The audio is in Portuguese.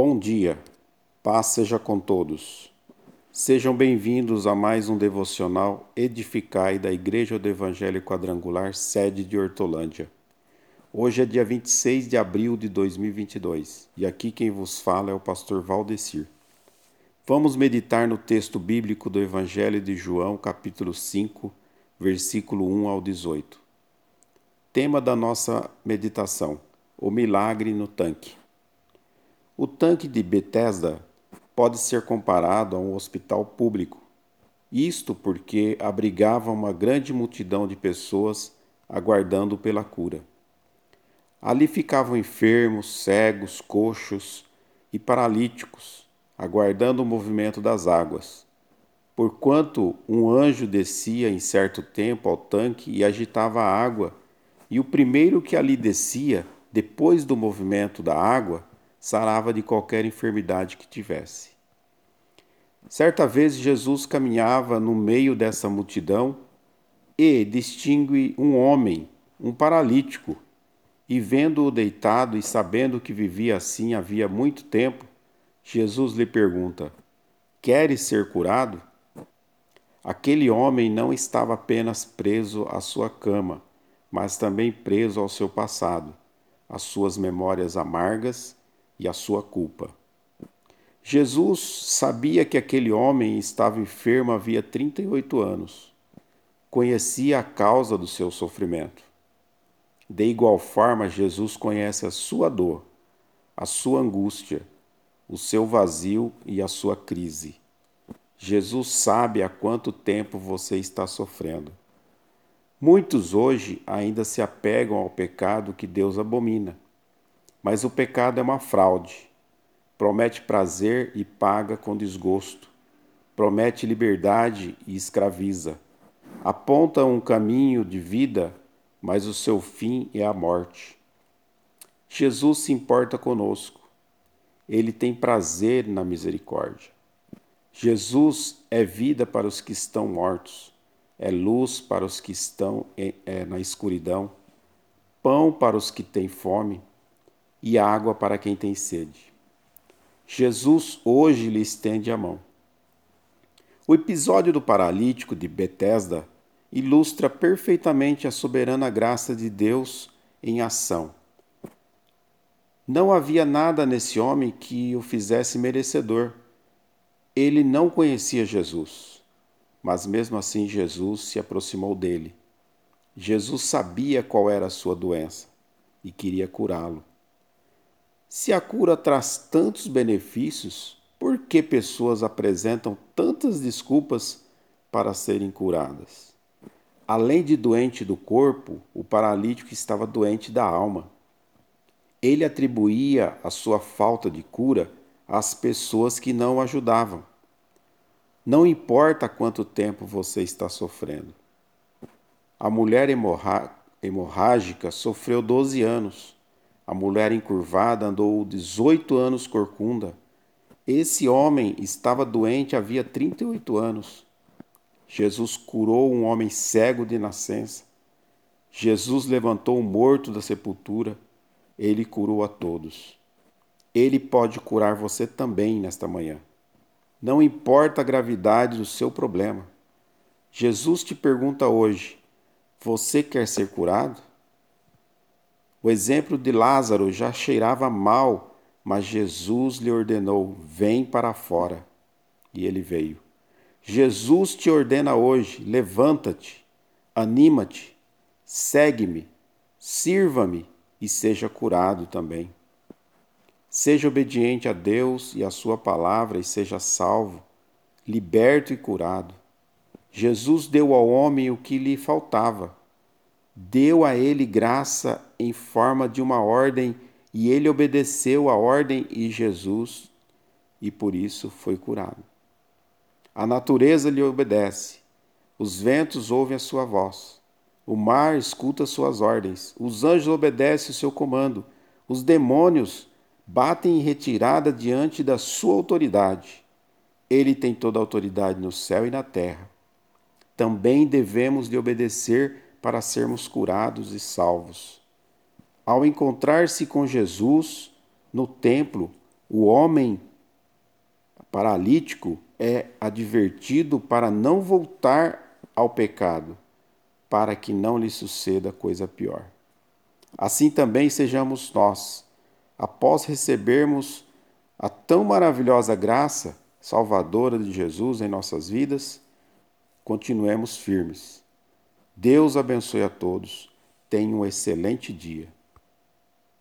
Bom dia, paz seja com todos. Sejam bem-vindos a mais um devocional Edificai da Igreja do Evangelho Quadrangular, sede de Hortolândia. Hoje é dia 26 de abril de 2022 e aqui quem vos fala é o pastor Valdecir. Vamos meditar no texto bíblico do Evangelho de João, capítulo 5, versículo 1 ao 18. Tema da nossa meditação: o milagre no tanque. O tanque de Bethesda pode ser comparado a um hospital público. Isto porque abrigava uma grande multidão de pessoas aguardando pela cura. Ali ficavam enfermos, cegos, coxos e paralíticos, aguardando o movimento das águas. Porquanto um anjo descia em certo tempo ao tanque e agitava a água, e o primeiro que ali descia, depois do movimento da água, sarava de qualquer enfermidade que tivesse. Certa vez Jesus caminhava no meio dessa multidão e distingue um homem, um paralítico, e vendo-o deitado e sabendo que vivia assim havia muito tempo, Jesus lhe pergunta: Queres ser curado? Aquele homem não estava apenas preso à sua cama, mas também preso ao seu passado, às suas memórias amargas e a sua culpa. Jesus sabia que aquele homem estava enfermo havia 38 anos. Conhecia a causa do seu sofrimento. De igual forma, Jesus conhece a sua dor, a sua angústia, o seu vazio e a sua crise. Jesus sabe há quanto tempo você está sofrendo. Muitos hoje ainda se apegam ao pecado que Deus abomina mas o pecado é uma fraude. Promete prazer e paga com desgosto. Promete liberdade e escraviza. Aponta um caminho de vida, mas o seu fim é a morte. Jesus se importa conosco. Ele tem prazer na misericórdia. Jesus é vida para os que estão mortos, é luz para os que estão é, na escuridão, pão para os que têm fome, e água para quem tem sede. Jesus hoje lhe estende a mão. O episódio do paralítico de Betesda ilustra perfeitamente a soberana graça de Deus em ação. Não havia nada nesse homem que o fizesse merecedor. Ele não conhecia Jesus, mas mesmo assim Jesus se aproximou dele. Jesus sabia qual era a sua doença e queria curá-lo. Se a cura traz tantos benefícios, por que pessoas apresentam tantas desculpas para serem curadas? Além de doente do corpo, o paralítico estava doente da alma. Ele atribuía a sua falta de cura às pessoas que não o ajudavam. Não importa quanto tempo você está sofrendo. A mulher hemorrágica sofreu 12 anos a mulher encurvada andou 18 anos corcunda. Esse homem estava doente havia 38 anos. Jesus curou um homem cego de nascença. Jesus levantou o morto da sepultura. Ele curou a todos. Ele pode curar você também nesta manhã. Não importa a gravidade do seu problema. Jesus te pergunta hoje: Você quer ser curado? O exemplo de Lázaro já cheirava mal, mas Jesus lhe ordenou: vem para fora. E ele veio. Jesus te ordena hoje: levanta-te, anima-te, segue-me, sirva-me e seja curado também. Seja obediente a Deus e à Sua palavra e seja salvo, liberto e curado. Jesus deu ao homem o que lhe faltava deu a ele graça em forma de uma ordem e ele obedeceu a ordem e Jesus e por isso foi curado. A natureza lhe obedece, os ventos ouvem a sua voz, o mar escuta suas ordens, os anjos obedecem o seu comando, os demônios batem em retirada diante da sua autoridade. Ele tem toda a autoridade no céu e na terra. Também devemos lhe obedecer para sermos curados e salvos. Ao encontrar-se com Jesus no templo, O homem paralítico é advertido para não voltar ao pecado, para que não lhe suceda coisa pior. Assim também sejamos nós, após recebermos a tão maravilhosa graça salvadora de Jesus em nossas vidas, continuemos firmes. Deus abençoe a todos. Tenha um excelente dia.